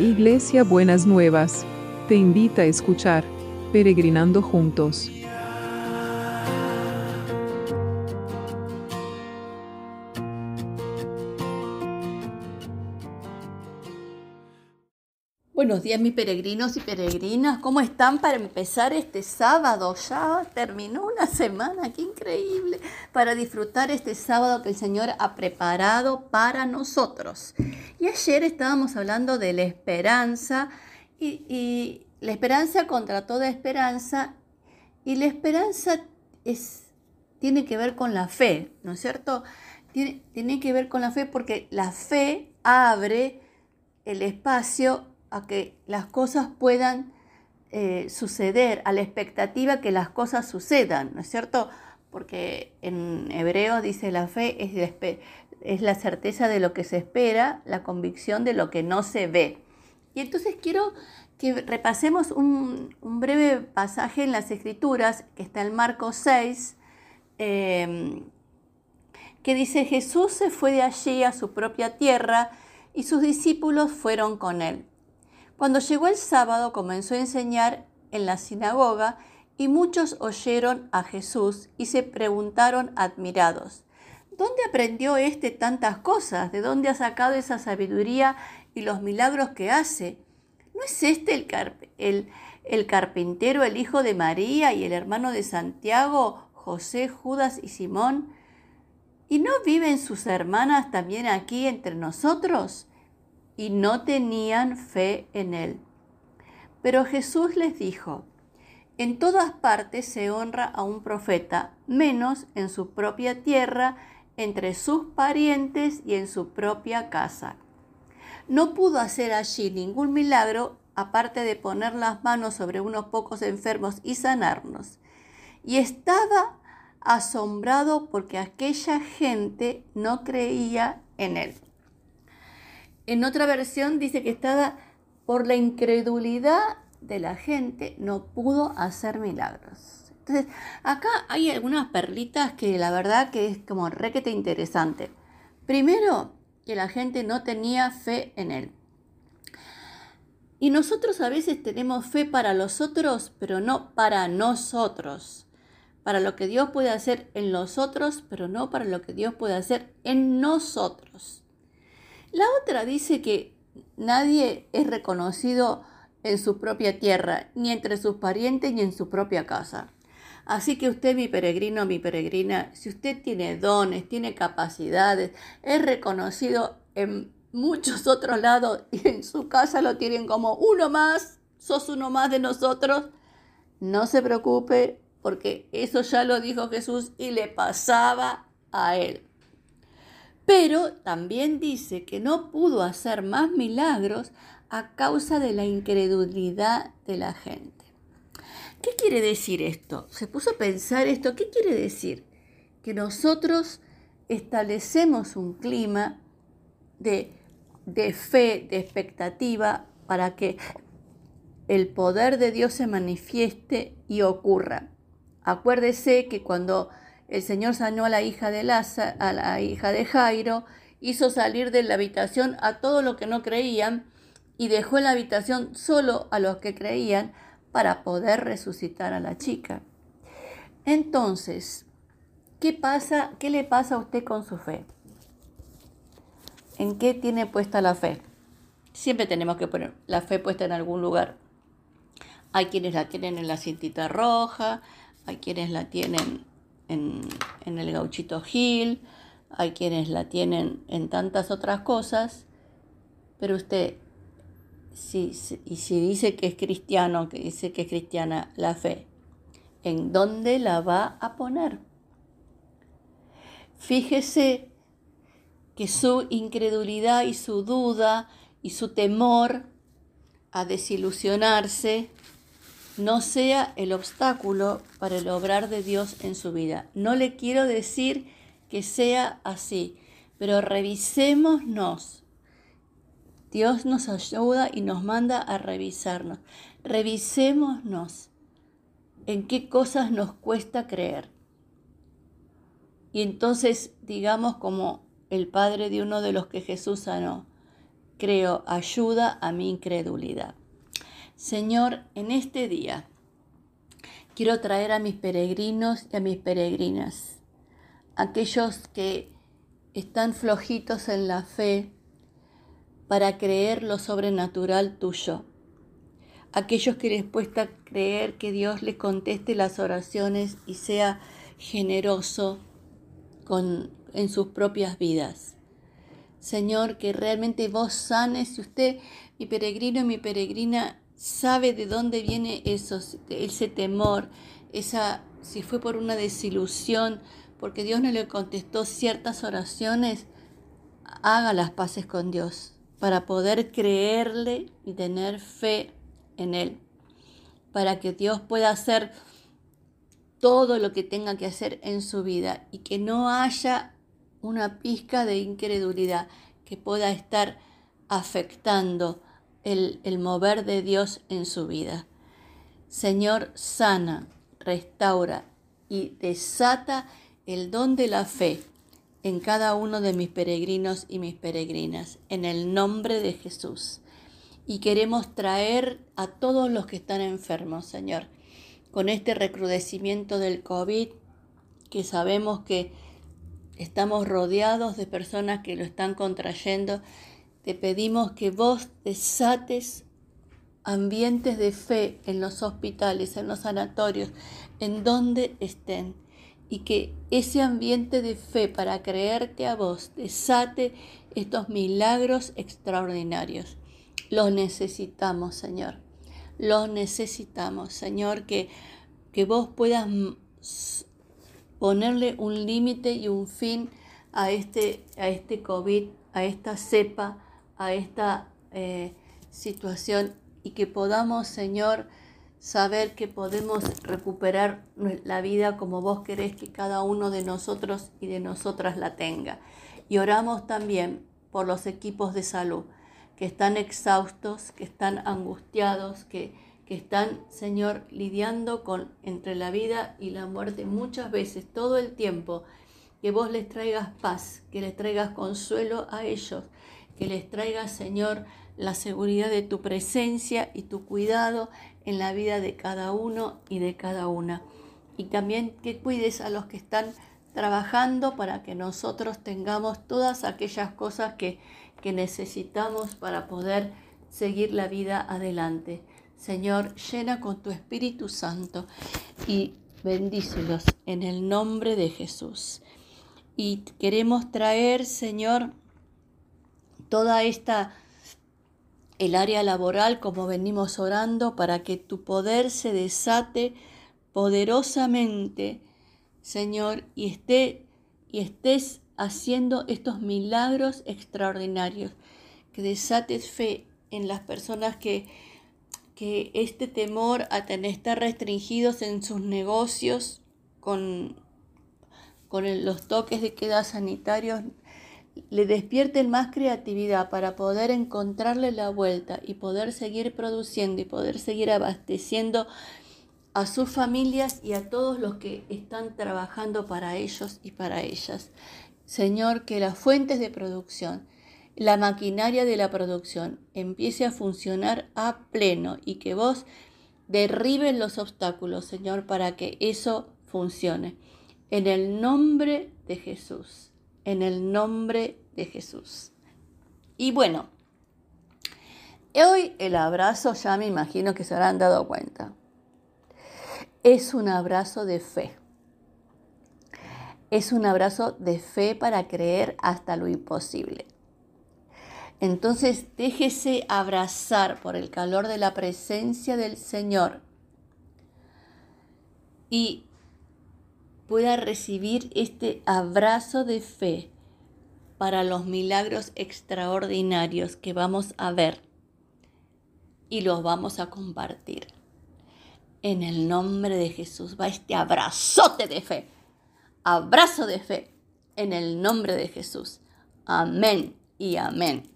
Iglesia Buenas Nuevas, te invita a escuchar Peregrinando Juntos. Buenos días mis peregrinos y peregrinas, ¿cómo están para empezar este sábado? Ya terminó una semana, qué increíble, para disfrutar este sábado que el Señor ha preparado para nosotros. Y ayer estábamos hablando de la esperanza y, la esperanza contra toda esperanza y la esperanza es, tiene que ver con la fe, ¿no es cierto? Tiene, tiene que ver con la fe porque la fe abre el espacio a que las cosas puedan eh, suceder, a la expectativa que las cosas sucedan, ¿no es cierto? Porque en hebreo dice la fe es, la certeza de lo que se espera, la convicción de lo que no se ve. Y entonces quiero que repasemos un, breve pasaje en las Escrituras, que está en Marcos 6, em, que dice, Jesús se fue de allí a su propia tierra y sus discípulos fueron con él. Cuando llegó el sábado comenzó a enseñar en la sinagoga y muchos oyeron a Jesús y se preguntaron admirados, ¿dónde aprendió éste tantas cosas? ¿De dónde ha sacado esa sabiduría y los milagros que hace? ¿No es este el, el carpintero, el hijo de María y el hermano de Santiago, José, Judas y Simón? ¿Y no viven sus hermanas también aquí entre nosotros? Y no tenían fe en él. Pero Jesús les dijo, en todas partes se honra a un profeta, menos en su propia tierra, entre sus parientes y en su propia casa. No pudo hacer allí ningún milagro aparte de poner las manos sobre unos pocos enfermos y sanarnos. Y estaba asombrado porque aquella gente no creía en él. En otra versión dice que estaba por la incredulidad de la gente, no pudo hacer milagros. Entonces, acá hay algunas perlitas que la verdad que es como requete interesante. Primero, que la gente no tenía fe en él. Y nosotros a veces tenemos fe para los otros, pero no para nosotros. Para lo que Dios puede hacer en los otros, pero no para lo que Dios puede hacer en nosotros. La otra dice que nadie es reconocido en su propia tierra, ni entre sus parientes, ni en su propia casa. Así que usted, mi peregrino, mi peregrina, si usted tiene dones, tiene capacidades, es reconocido en muchos otros lados y en su casa lo tienen como uno más, sos uno más de nosotros, no se preocupe porque eso ya lo dijo Jesús y le pasaba a él. Pero también dice que no pudo hacer más milagros a causa de la incredulidad de la gente. ¿Qué quiere decir esto? Se puso a pensar esto. ¿Qué quiere decir? Que nosotros establecemos un clima de, de fe, de expectativa, para que el poder de Dios se manifieste y ocurra. Acuérdese que cuando el Señor sanó a la hija de a la hija de Jairo, hizo salir de la habitación a todos los que no creían y dejó en la habitación solo a los que creían para poder resucitar a la chica. Entonces, ¿qué pasa? ¿Qué le pasa a usted con su fe? ¿En qué tiene puesta la fe? Siempre tenemos que poner la fe puesta en algún lugar. Hay quienes la tienen en la cintita roja, hay quienes la tienen en, el gauchito Gil, hay quienes la tienen en tantas otras cosas, pero usted, si, y si dice que es cristiano, que dice que es cristiana la fe, ¿en dónde la va a poner? Fíjese que su incredulidad y su duda y su temor a desilusionarse no sea el obstáculo para el obrar de Dios en su vida. No le quiero decir que sea así, pero revisémonos. Dios nos ayuda y nos manda a revisarnos. Revisémonos en qué cosas nos cuesta creer. Y entonces digamos como el padre de uno de los que Jesús sanó, creo, ayuda a mi incredulidad. Señor, en este día quiero traer a mis peregrinos y a mis peregrinas, aquellos que están flojitos en la fe para creer lo sobrenatural tuyo, aquellos que les cuesta creer que Dios les conteste las oraciones y sea generoso con, en sus propias vidas. Señor, que realmente vos sanes, si usted, mi peregrino y mi peregrina, sabe de dónde viene eso, ese temor, esa, si fue por una desilusión, porque Dios no le contestó ciertas oraciones, haga las paces con Dios para poder creerle y tener fe en Él, para que Dios pueda hacer todo lo que tenga que hacer en su vida y que no haya una pizca de incredulidad que pueda estar afectando el, el mover de Dios en su vida. Señor, sana, restaura y desata el don de la fe en cada uno de mis peregrinos y mis peregrinas, en el nombre de Jesús. Y queremos traer a todos los que están enfermos, Señor, con este recrudecimiento del COVID, que sabemos que estamos rodeados de personas que lo están contrayendo, te pedimos que vos desates ambientes de fe en los hospitales, en los sanatorios, en donde estén. Y que ese ambiente de fe para creerte a vos desate estos milagros extraordinarios. Los necesitamos, Señor. Los necesitamos, Señor, que, que vos puedas ponerle un límite y un fin a este, a este COVID, a esta cepa, a esta eh, situación y que podamos, Señor, saber que podemos recuperar la vida como vos querés que cada uno de nosotros y de nosotras la tenga. Y oramos también por los equipos de salud que están exhaustos, que están angustiados, que, que están, Señor, lidiando con entre la vida y la muerte muchas veces, todo el tiempo. Que vos les traigas paz, que les traigas consuelo a ellos, que les traigas, Señor, la seguridad de tu presencia y tu cuidado en la vida de cada uno y de cada una. Y también que cuides a los que están trabajando para que nosotros tengamos todas aquellas cosas que que necesitamos para poder seguir la vida adelante. Señor, llena con tu Espíritu Santo y bendícelos en el nombre de Jesús. Y queremos traer, Señor, toda esta, el área laboral, como venimos orando, para que tu poder se desate poderosamente, Señor, y esté y estés haciendo estos milagros extraordinarios, que desates fe en las personas que, que este temor a tener, estar restringidos en sus negocios con, con los toques de queda sanitarios, le despierten más creatividad para poder encontrarle la vuelta y poder seguir produciendo y poder seguir abasteciendo a sus familias y a todos los que están trabajando para ellos y para ellas. Señor, que las fuentes de producción, la maquinaria de la producción empiece a funcionar a pleno y que vos derribes los obstáculos, Señor, para que eso funcione. En el nombre de Jesús, en el nombre de Jesús. Y bueno, hoy el abrazo ya me imagino que se habrán dado cuenta. Es un abrazo de fe. Es un abrazo de fe para creer hasta lo imposible. Entonces déjese abrazar por el calor de la presencia del Señor y pueda recibir este abrazo de fe para los milagros extraordinarios que vamos a ver y los vamos a compartir. En el nombre de Jesús va este abrazote de fe abrazo de fe en el nombre de Jesús. Amén y amén.